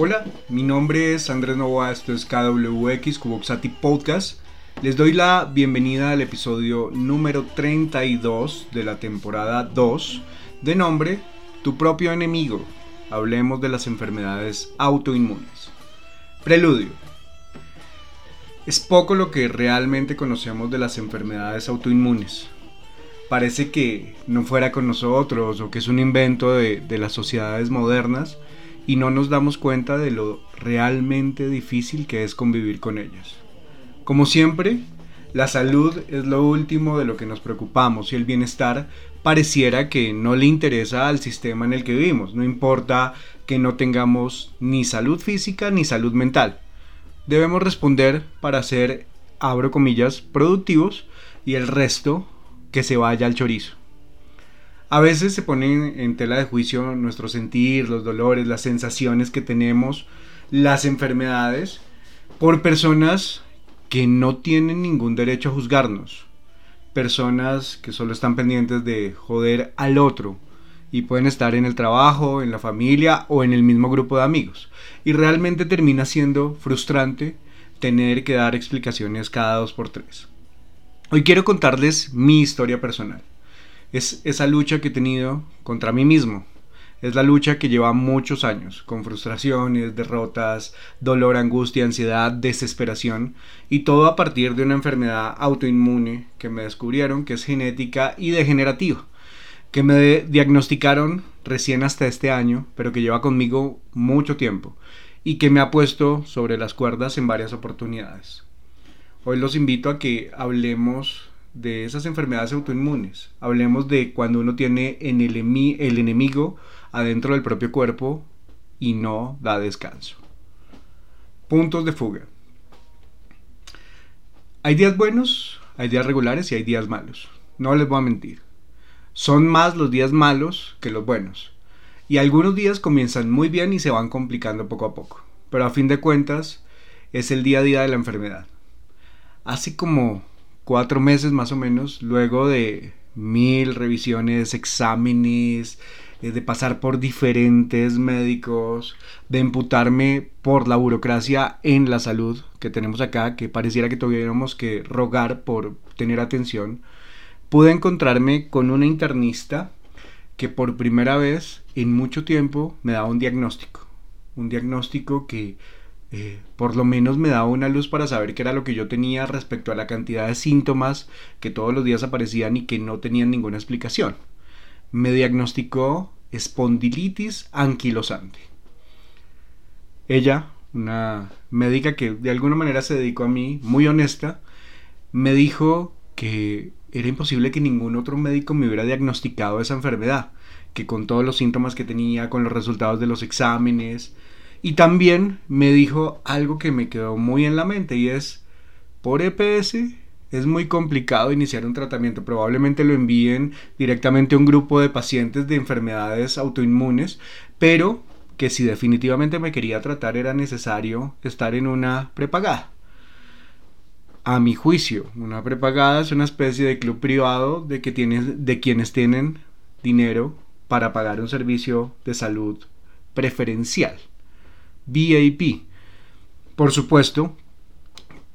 Hola, mi nombre es Andrés Novoa, esto es KWX Cuboxati Podcast. Les doy la bienvenida al episodio número 32 de la temporada 2 de nombre Tu propio enemigo. Hablemos de las enfermedades autoinmunes. Preludio. Es poco lo que realmente conocemos de las enfermedades autoinmunes. Parece que no fuera con nosotros o que es un invento de, de las sociedades modernas y no nos damos cuenta de lo realmente difícil que es convivir con ellas. Como siempre, la salud es lo último de lo que nos preocupamos y el bienestar pareciera que no le interesa al sistema en el que vivimos, no importa que no tengamos ni salud física ni salud mental. Debemos responder para ser, abro comillas, productivos y el resto que se vaya al chorizo. A veces se ponen en tela de juicio nuestro sentir, los dolores, las sensaciones que tenemos, las enfermedades, por personas que no tienen ningún derecho a juzgarnos. Personas que solo están pendientes de joder al otro y pueden estar en el trabajo, en la familia o en el mismo grupo de amigos. Y realmente termina siendo frustrante tener que dar explicaciones cada dos por tres. Hoy quiero contarles mi historia personal es esa lucha que he tenido contra mí mismo. Es la lucha que lleva muchos años, con frustraciones, derrotas, dolor, angustia, ansiedad, desesperación, y todo a partir de una enfermedad autoinmune que me descubrieron que es genética y degenerativa, que me diagnosticaron recién hasta este año, pero que lleva conmigo mucho tiempo, y que me ha puesto sobre las cuerdas en varias oportunidades. Hoy los invito a que hablemos de esas enfermedades autoinmunes. Hablemos de cuando uno tiene en el, el enemigo adentro del propio cuerpo y no da descanso. Puntos de fuga. Hay días buenos, hay días regulares y hay días malos. No les voy a mentir. Son más los días malos que los buenos. Y algunos días comienzan muy bien y se van complicando poco a poco. Pero a fin de cuentas es el día a día de la enfermedad. Así como cuatro meses más o menos, luego de mil revisiones, exámenes, eh, de pasar por diferentes médicos, de imputarme por la burocracia en la salud que tenemos acá, que pareciera que tuviéramos que rogar por tener atención, pude encontrarme con una internista que por primera vez en mucho tiempo me daba un diagnóstico. Un diagnóstico que por lo menos me daba una luz para saber qué era lo que yo tenía respecto a la cantidad de síntomas que todos los días aparecían y que no tenían ninguna explicación. Me diagnosticó espondilitis anquilosante. Ella, una médica que de alguna manera se dedicó a mí, muy honesta, me dijo que era imposible que ningún otro médico me hubiera diagnosticado esa enfermedad, que con todos los síntomas que tenía, con los resultados de los exámenes, y también me dijo algo que me quedó muy en la mente y es, por EPS es muy complicado iniciar un tratamiento. Probablemente lo envíen directamente a un grupo de pacientes de enfermedades autoinmunes, pero que si definitivamente me quería tratar era necesario estar en una prepagada. A mi juicio, una prepagada es una especie de club privado de, que de quienes tienen dinero para pagar un servicio de salud preferencial. VIP. Por supuesto,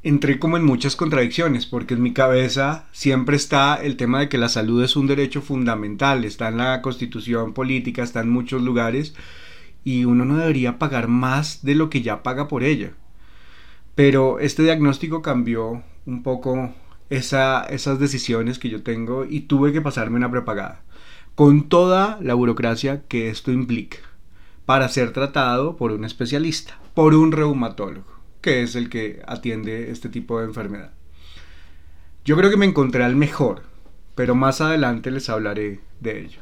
entré como en muchas contradicciones, porque en mi cabeza siempre está el tema de que la salud es un derecho fundamental, está en la constitución política, está en muchos lugares, y uno no debería pagar más de lo que ya paga por ella. Pero este diagnóstico cambió un poco esas decisiones que yo tengo y tuve que pasarme una prepagada, con toda la burocracia que esto implica para ser tratado por un especialista, por un reumatólogo, que es el que atiende este tipo de enfermedad. Yo creo que me encontré al mejor, pero más adelante les hablaré de ello.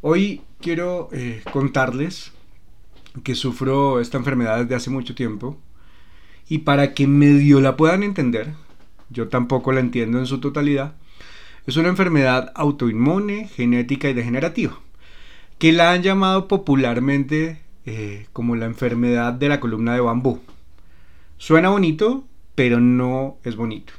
Hoy quiero eh, contarles que sufro esta enfermedad desde hace mucho tiempo y para que medio la puedan entender, yo tampoco la entiendo en su totalidad, es una enfermedad autoinmune, genética y degenerativa que la han llamado popularmente eh, como la enfermedad de la columna de bambú. Suena bonito, pero no es bonito.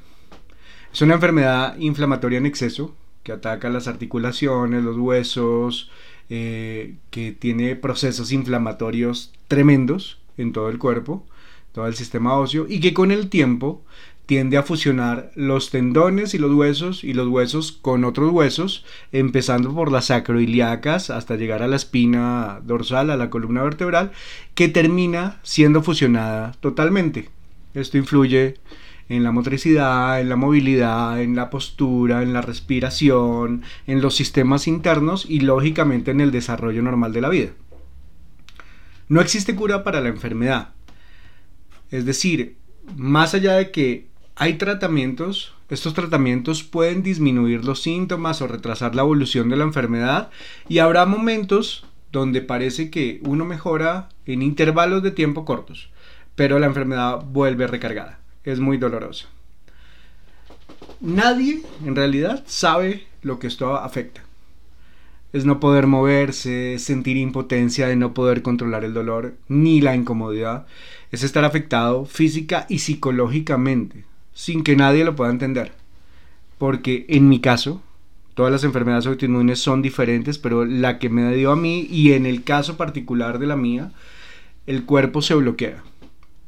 Es una enfermedad inflamatoria en exceso que ataca las articulaciones, los huesos, eh, que tiene procesos inflamatorios tremendos en todo el cuerpo, todo el sistema óseo, y que con el tiempo tiende a fusionar los tendones y los huesos y los huesos con otros huesos, empezando por las sacroiliacas hasta llegar a la espina dorsal, a la columna vertebral, que termina siendo fusionada totalmente. Esto influye en la motricidad, en la movilidad, en la postura, en la respiración, en los sistemas internos y lógicamente en el desarrollo normal de la vida. No existe cura para la enfermedad. Es decir, más allá de que hay tratamientos, estos tratamientos pueden disminuir los síntomas o retrasar la evolución de la enfermedad y habrá momentos donde parece que uno mejora en intervalos de tiempo cortos, pero la enfermedad vuelve recargada es muy doloroso. Nadie en realidad sabe lo que esto afecta. Es no poder moverse, sentir impotencia de no poder controlar el dolor ni la incomodidad. Es estar afectado física y psicológicamente, sin que nadie lo pueda entender. Porque en mi caso, todas las enfermedades autoinmunes son diferentes, pero la que me dio a mí y en el caso particular de la mía, el cuerpo se bloquea,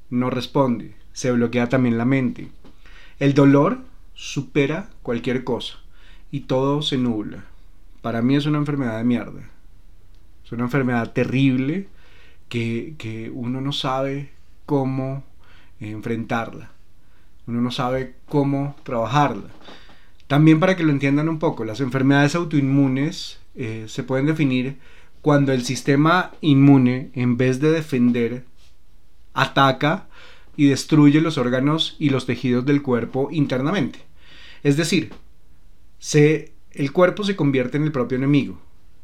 no responde, se bloquea también la mente. El dolor supera cualquier cosa y todo se nubla. Para mí es una enfermedad de mierda. Es una enfermedad terrible que, que uno no sabe cómo enfrentarla. Uno no sabe cómo trabajarla. También para que lo entiendan un poco, las enfermedades autoinmunes eh, se pueden definir cuando el sistema inmune, en vez de defender, ataca y destruye los órganos y los tejidos del cuerpo internamente. Es decir, se, el cuerpo se convierte en el propio enemigo.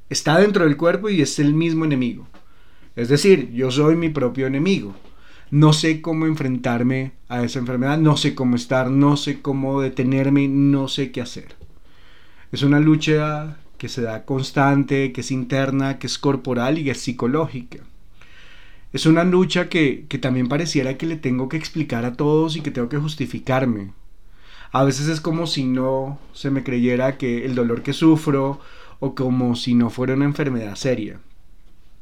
Está dentro del cuerpo y es el mismo enemigo. Es decir, yo soy mi propio enemigo. No sé cómo enfrentarme a esa enfermedad, no sé cómo estar, no sé cómo detenerme, no sé qué hacer. Es una lucha que se da constante, que es interna, que es corporal y que es psicológica es una lucha que, también pareciera que le tengo que explicar a todos y que tengo que justificarme. A veces es como si no se me creyera que el dolor que sufro o como si no fuera una enfermedad seria.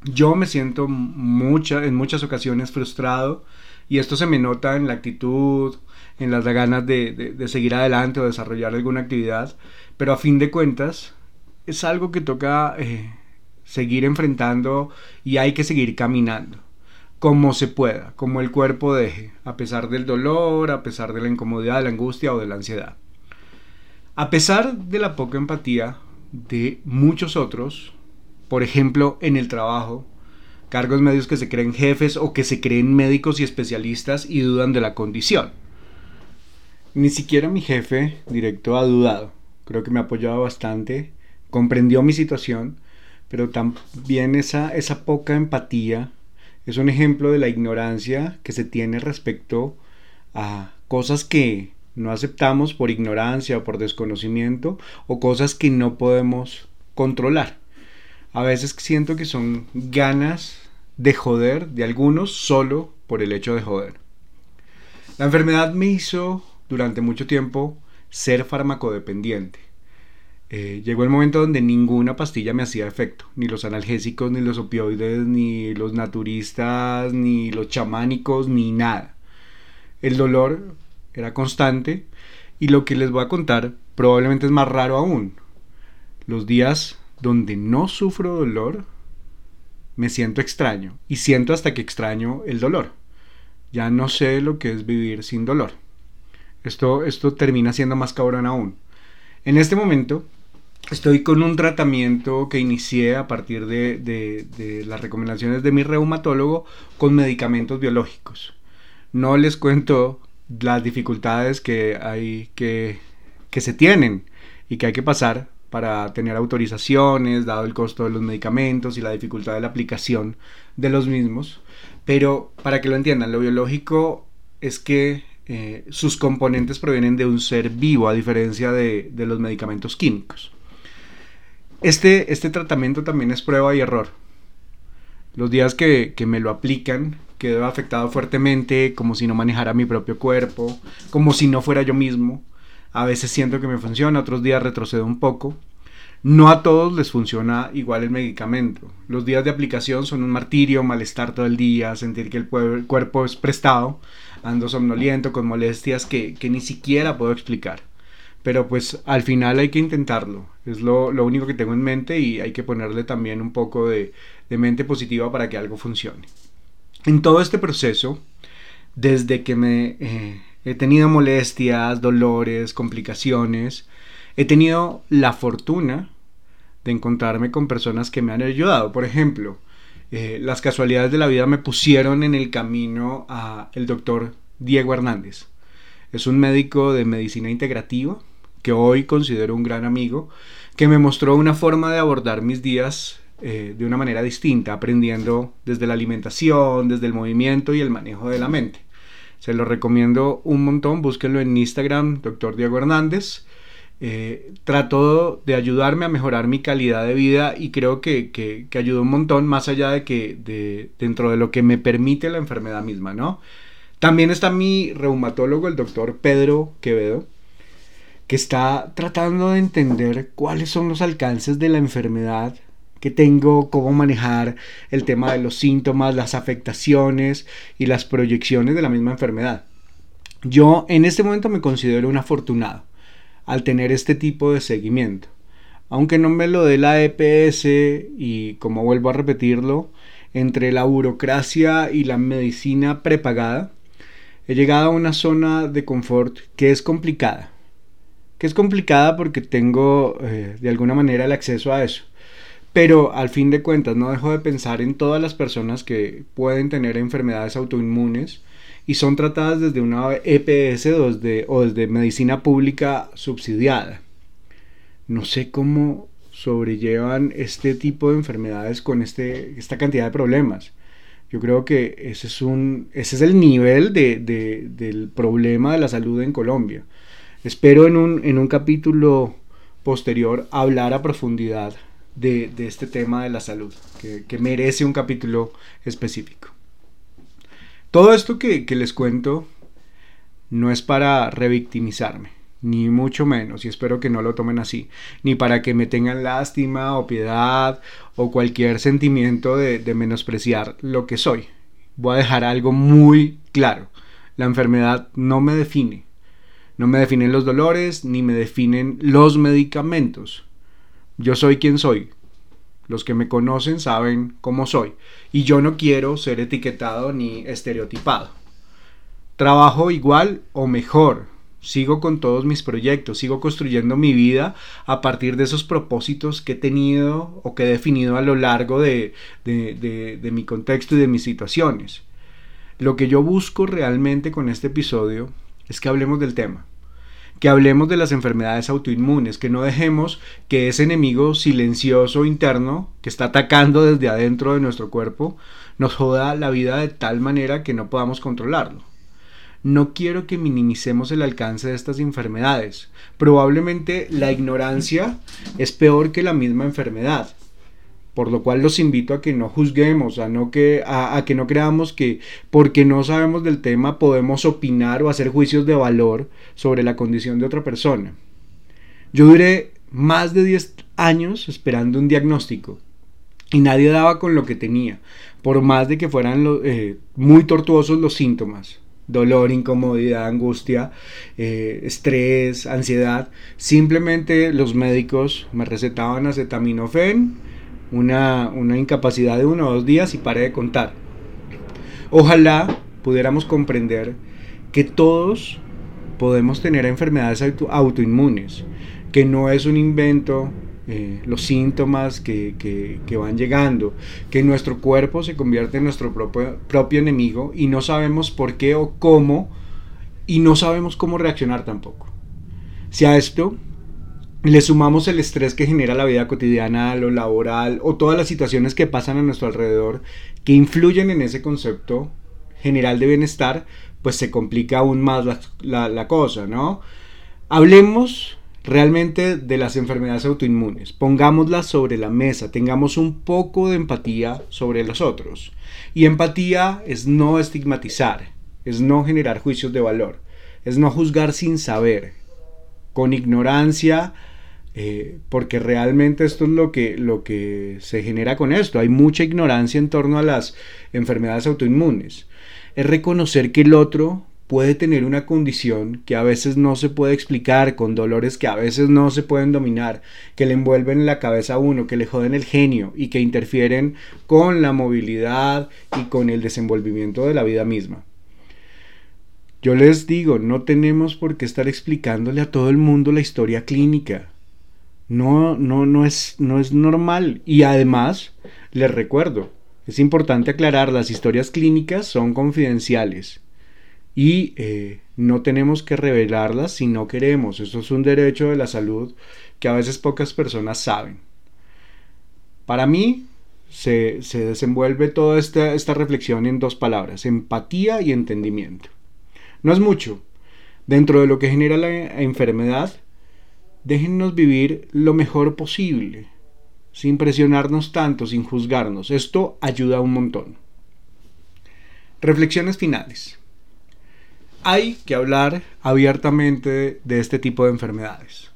Yo me siento mucha, en muchas ocasiones frustrado y esto se me nota en la actitud, en las ganas de, seguir adelante o desarrollar alguna actividad, pero a fin de cuentas es algo que toca eh, seguir enfrentando y hay que seguir caminando como se pueda, como el cuerpo deje, a pesar del dolor, a pesar de la incomodidad, de la angustia o de la ansiedad. A pesar de la poca empatía de muchos otros, por ejemplo, en el trabajo, cargos medios que se creen jefes o que se creen médicos y especialistas y dudan de la condición. Ni siquiera mi jefe directo ha dudado. Creo que me ha apoyado bastante, comprendió mi situación, pero también esa, esa poca empatía es un ejemplo de la ignorancia que se tiene respecto a cosas que no aceptamos por ignorancia o por desconocimiento o cosas que no podemos controlar. A veces siento que son ganas de joder de algunos solo por el hecho de joder. La enfermedad me hizo durante mucho tiempo ser farmacodependiente. Eh, llegó el momento donde ninguna pastilla me hacía efecto, ni los analgésicos, ni los opioides, ni los naturistas, ni los chamánicos, ni nada. El dolor era constante y lo que les voy a contar probablemente es más raro aún. Los días donde no sufro dolor, me siento extraño y siento hasta que extraño el dolor. Ya no sé lo que es vivir sin dolor. Esto, esto termina siendo más cabrón aún. En este momento Estoy con un tratamiento que inicié a partir de, las recomendaciones de mi reumatólogo con medicamentos biológicos. No les cuento las dificultades que hay que, que se tienen y que hay que pasar para tener autorizaciones, dado el costo de los medicamentos y la dificultad de la aplicación de los mismos. Pero para que lo entiendan, lo biológico es que eh, sus componentes provienen de un ser vivo, a diferencia de los medicamentos químicos. Este, este tratamiento también es prueba y error. Los días que, me lo aplican quedo afectado fuertemente, como si no manejara mi propio cuerpo, como si no fuera yo mismo. A veces siento que me funciona, otros días retrocedo un poco. No a todos les funciona igual el medicamento. Los días de aplicación son un martirio, malestar todo el día, sentir que el cuerpo es prestado, ando somnoliento, con molestias que, ni siquiera puedo explicar. Pero pues al final hay que intentarlo. Es lo, único que tengo en mente y hay que ponerle también un poco de, mente positiva para que algo funcione. En todo este proceso, desde que me eh, he tenido molestias, dolores, complicaciones, he tenido la fortuna de encontrarme con personas que me han ayudado. Por ejemplo, eh, las casualidades de la vida me pusieron en el camino a el doctor Diego Hernández. Es un médico de medicina integrativa que hoy considero un gran amigo, que me mostró una forma de abordar mis días eh, de una manera distinta, aprendiendo desde la alimentación, desde el movimiento y el manejo de la mente. Se lo recomiendo un montón, búsquenlo en Instagram, doctor Diego Hernández eh, trató de ayudarme a mejorar mi calidad de vida y creo que, que, ayudó un montón más allá de que de, dentro de lo que me permite la enfermedad misma, ¿no? También está mi reumatólogo, el doctor Pedro Quevedo, que está tratando de entender cuáles son los alcances de la enfermedad que tengo, cómo manejar el tema de los síntomas, las afectaciones y las proyecciones de la misma enfermedad. Yo en este momento me considero un afortunado al tener este tipo de seguimiento. Aunque no me lo dé la EPS y como vuelvo a repetirlo, entre la burocracia y la medicina prepagada, he llegado a una zona de confort que es complicada. Que es complicada porque tengo eh, de alguna manera el acceso a eso. Pero al fin de cuentas no dejo de pensar en todas las personas que pueden tener enfermedades autoinmunes y son tratadas desde una EPS o desde, medicina pública subsidiada. No sé cómo sobrellevan este tipo de enfermedades con este, esta cantidad de problemas. Yo creo que ese es, un, ese es el nivel del problema de la salud en Colombia. Espero en un, en un capítulo posterior hablar a profundidad de, este tema de la salud, que merece un capítulo específico. Todo esto que, les cuento no es para revictimizarme, ni mucho menos, y espero que no lo tomen así, ni para que me tengan lástima o piedad o cualquier sentimiento de, menospreciar lo que soy. Voy a dejar algo muy claro. La enfermedad no me define. No me definen los dolores, ni me definen los medicamentos. Yo soy quien soy, los que me conocen saben cómo soy. Y yo no quiero ser etiquetado ni estereotipado. Trabajo igual o mejor, sigo con todos mis proyectos, sigo construyendo mi vida a partir de esos propósitos que he tenido o que he definido a lo largo de, mi contexto y de mis situaciones. Lo que yo busco realmente con este episodio es que hablemos del tema que hablemos de las enfermedades autoinmunes, que no dejemos que ese enemigo silencioso interno que está atacando desde adentro de nuestro cuerpo nos joda la vida de tal manera que no podamos controlarlo. No quiero que minimicemos el alcance de estas enfermedades. Probablemente la ignorancia es peor que la misma enfermedad por lo cual los invito a que no juzguemos, a, no que, a, que no creamos que porque no sabemos del tema podemos opinar o hacer juicios de valor sobre la condición de otra persona. Yo duré más de 10 años esperando un diagnóstico y nadie daba con lo que tenía, por más de que fueran eh, muy tortuosos los síntomas. Dolor, incomodidad, angustia, eh, estrés, ansiedad. Simplemente los médicos me recetaban acetaminofén, una, incapacidad de uno o dos días y pare de contar. Ojalá pudiéramos comprender que todos podemos tener enfermedades autoinmunes, que no es un invento eh, los síntomas que, van llegando, que nuestro cuerpo se convierte en nuestro propio enemigo y no sabemos por qué o cómo y no sabemos cómo reaccionar tampoco. Si a esto le sumamos el estrés que genera la vida cotidiana, lo laboral o todas las situaciones que pasan a nuestro alrededor que influyen en ese concepto general de bienestar, pues se complica aún más la, cosa, ¿no? Hablemos realmente de las enfermedades autoinmunes, pongámoslas sobre la mesa, tengamos un poco de empatía sobre los otros. Y empatía es no estigmatizar, es no generar juicios de valor, es no juzgar sin saber, con ignorancia eh, porque realmente esto es lo que, lo que se genera con esto. Hay mucha ignorancia en torno a las enfermedades autoinmunes. Es reconocer que el otro puede tener una condición que a veces no se puede explicar, con dolores que a veces no se pueden dominar, que le envuelven la cabeza a uno, que le joden el genio y que interfieren con la movilidad y con el desenvolvimiento de la vida misma. Yo les digo, no tenemos por qué estar explicándole a todo el mundo la historia clínica. No, no, no es, no es normal. Y además, les recuerdo, es importante aclarar, las historias clínicas son confidenciales y eh, no tenemos que revelarlas si no queremos. Eso es un derecho de la salud que a veces pocas personas saben. Para mí se, desenvuelve toda esta, esta reflexión en dos palabras, empatía y entendimiento. No es mucho. Dentro de lo que genera la enfermedad, déjennos vivir lo mejor posible, sin presionarnos tanto, sin juzgarnos. Esto ayuda un montón. Reflexiones finales hay que hablar abiertamente de este tipo de enfermedades.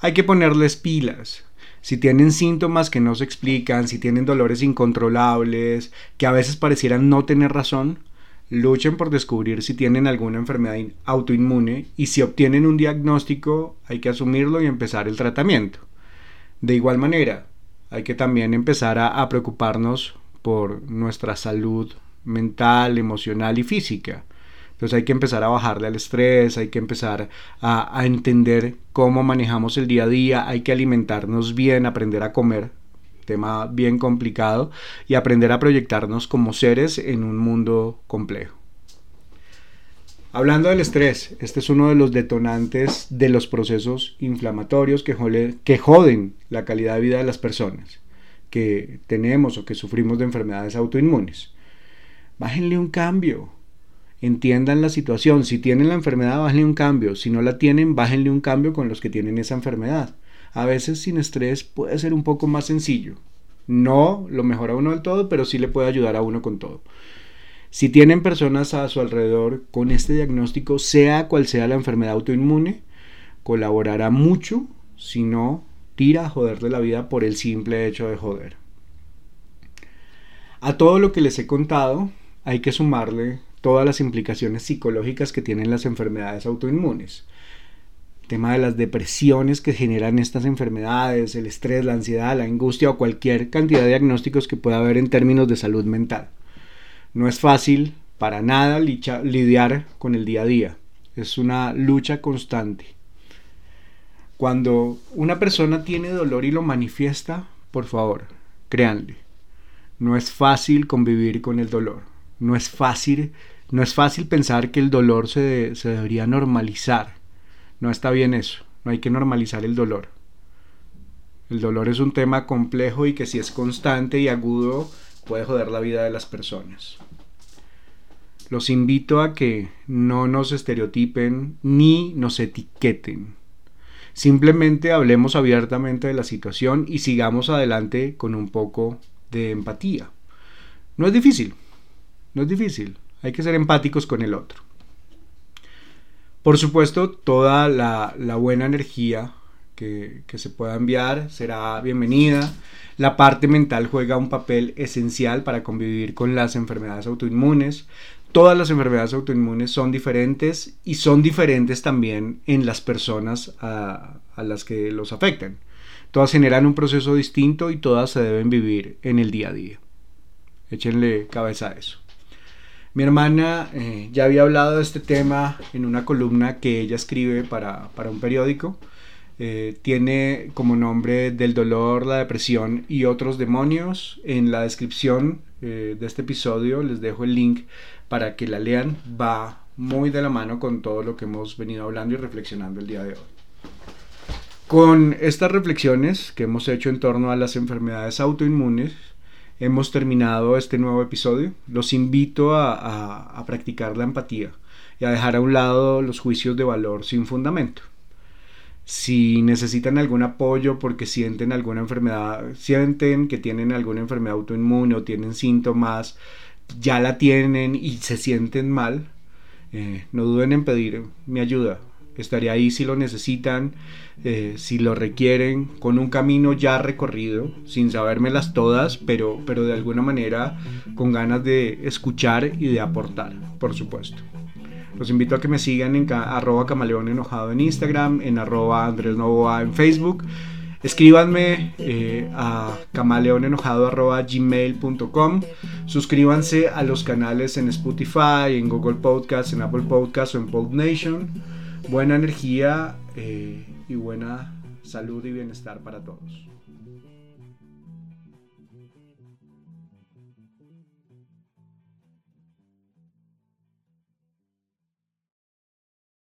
Hay que ponerles pilas. Si tienen síntomas que no se explican, si tienen dolores incontrolables, que a veces parecieran no tener razón, luchen por descubrir si tienen alguna enfermedad autoinmune y si obtienen un diagnóstico hay que asumirlo y empezar el tratamiento. De igual manera, hay que también empezar a, preocuparnos por nuestra salud mental, emocional y física. Entonces hay que empezar a bajarle al estrés, hay que empezar a, entender cómo manejamos el día a día, hay que alimentarnos bien, aprender a comer, tema bien complicado, y aprender a proyectarnos como seres en un mundo complejo. Hablando del estrés, este es uno de los detonantes de los procesos inflamatorios que, que joden la calidad de vida de las personas que tenemos o que sufrimos de enfermedades autoinmunes. Bájenle un cambio, entiendan la situación. Si tienen la enfermedad, bájenle un cambio. Si no la tienen, bájenle un cambio con los que tienen esa enfermedad. A veces sin estrés puede ser un poco más sencillo. No lo mejora uno del todo, pero sí le puede ayudar a uno con todo. Si tienen personas a su alrededor con este diagnóstico, sea cual sea la enfermedad autoinmune, colaborará mucho, si no, tira a joder de la vida por el simple hecho de joder. A todo lo que les he contado, hay que sumarle todas las implicaciones psicológicas que tienen las enfermedades autoinmunes. Tema de las depresiones que generan estas enfermedades, el estrés, la ansiedad, la angustia o cualquier cantidad de diagnósticos que pueda haber en términos de salud mental. No es fácil para nada lidiar con el día a día. Es una lucha constante. Cuando una persona tiene dolor y lo manifiesta, por favor, créanle, no es fácil convivir con el dolor. No es fácil no es fácil pensar que el dolor se, se debería normalizar. No está bien eso. No hay que normalizar el dolor. El dolor es un tema complejo y que si es constante y agudo puede joder la vida de las personas. Los invito a que no nos estereotipen ni nos etiqueten. Simplemente hablemos abiertamente de la situación y sigamos adelante con un poco de empatía. No es difícil, no es difícil. Hay que ser empáticos con el otro. Por supuesto, toda la, buena energía que, se pueda enviar será bienvenida. La parte mental juega un papel esencial para convivir con las enfermedades autoinmunes. Todas las enfermedades autoinmunes son diferentes y son diferentes también en las personas a, a las que los afectan. Todas generan un proceso distinto y todas se deben vivir en el día a día. Échenle cabeza a eso. Mi hermana eh, ya había hablado de este tema en una columna que ella escribe para, un periódico. Eh, tiene como nombre Del dolor, la depresión y otros demonios. En la descripción eh, de este episodio les dejo el link para que la lean. Va muy de la mano con todo lo que hemos venido hablando y reflexionando el día de hoy. Con estas reflexiones que hemos hecho en torno a las enfermedades autoinmunes, hemos terminado este nuevo episodio. Los invito a, practicar la empatía y a dejar a un lado los juicios de valor sin fundamento. Si necesitan algún apoyo porque sienten alguna enfermedad, sienten que tienen alguna enfermedad autoinmune o tienen síntomas, ya la tienen y se sienten mal, eh, no duden en pedir mi ayuda. Estaré ahí si lo necesitan, eh, si lo requieren, con un camino ya recorrido, sin sabérmelas todas, pero, pero de alguna manera con ganas de escuchar y de aportar, por supuesto. Los invito a que me sigan en arroba camaleón enojado en Instagram, en arroba Andrés Novoa en Facebook. Escríbanme eh, a camaleonenojado.gmail.com Suscríbanse a los canales en Spotify, en Google Podcast, en Apple Podcast o en PodNation. Buena energía eh, y buena salud y bienestar para todos.